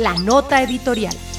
la nota editorial.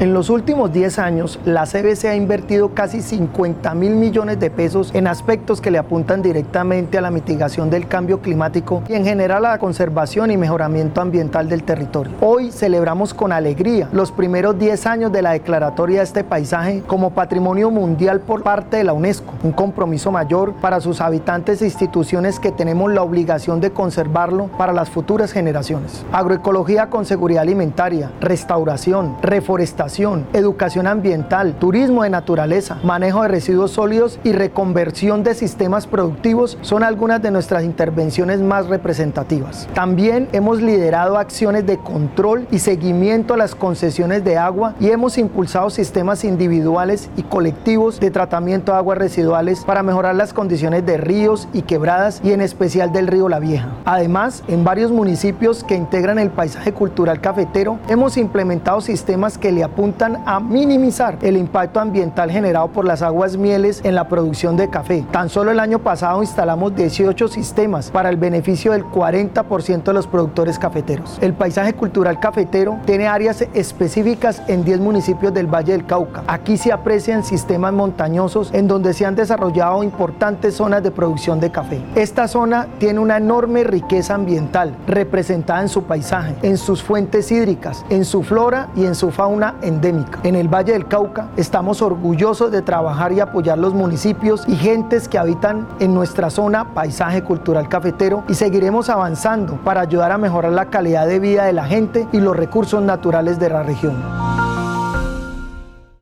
En los últimos 10 años, la CBC ha invertido casi 50 mil millones de pesos en aspectos que le apuntan directamente a la mitigación del cambio climático y en general a la conservación y mejoramiento ambiental del territorio. Hoy celebramos con alegría los primeros 10 años de la declaratoria de este paisaje como patrimonio mundial por parte de la UNESCO, un compromiso mayor para sus habitantes e instituciones que tenemos la obligación de conservarlo para las futuras generaciones. Agroecología con seguridad alimentaria, restauración, reforestación, educación ambiental, turismo de naturaleza, manejo de residuos sólidos y reconversión de sistemas productivos son algunas de nuestras intervenciones más representativas. También hemos liderado acciones de control y seguimiento a las concesiones de agua y hemos impulsado sistemas individuales y colectivos de tratamiento de aguas residuales para mejorar las condiciones de ríos y quebradas y en especial del río La Vieja. Además, en varios municipios que integran el paisaje cultural cafetero, hemos implementado sistemas que le apuntan a minimizar el impacto ambiental generado por las aguas mieles en la producción de café. Tan solo el año pasado instalamos 18 sistemas para el beneficio del 40% de los productores cafeteros. El paisaje cultural cafetero tiene áreas específicas en 10 municipios del Valle del Cauca. Aquí se aprecian sistemas montañosos en donde se han desarrollado importantes zonas de producción de café. Esta zona tiene una enorme riqueza ambiental representada en su paisaje, en sus fuentes hídricas, en su flora y en su fauna endémica. En el Valle del Cauca estamos orgullosos de trabajar y apoyar los municipios y gentes que habitan en nuestra zona paisaje cultural cafetero y seguiremos avanzando para ayudar a mejorar la calidad de vida de la gente y los recursos naturales de la región.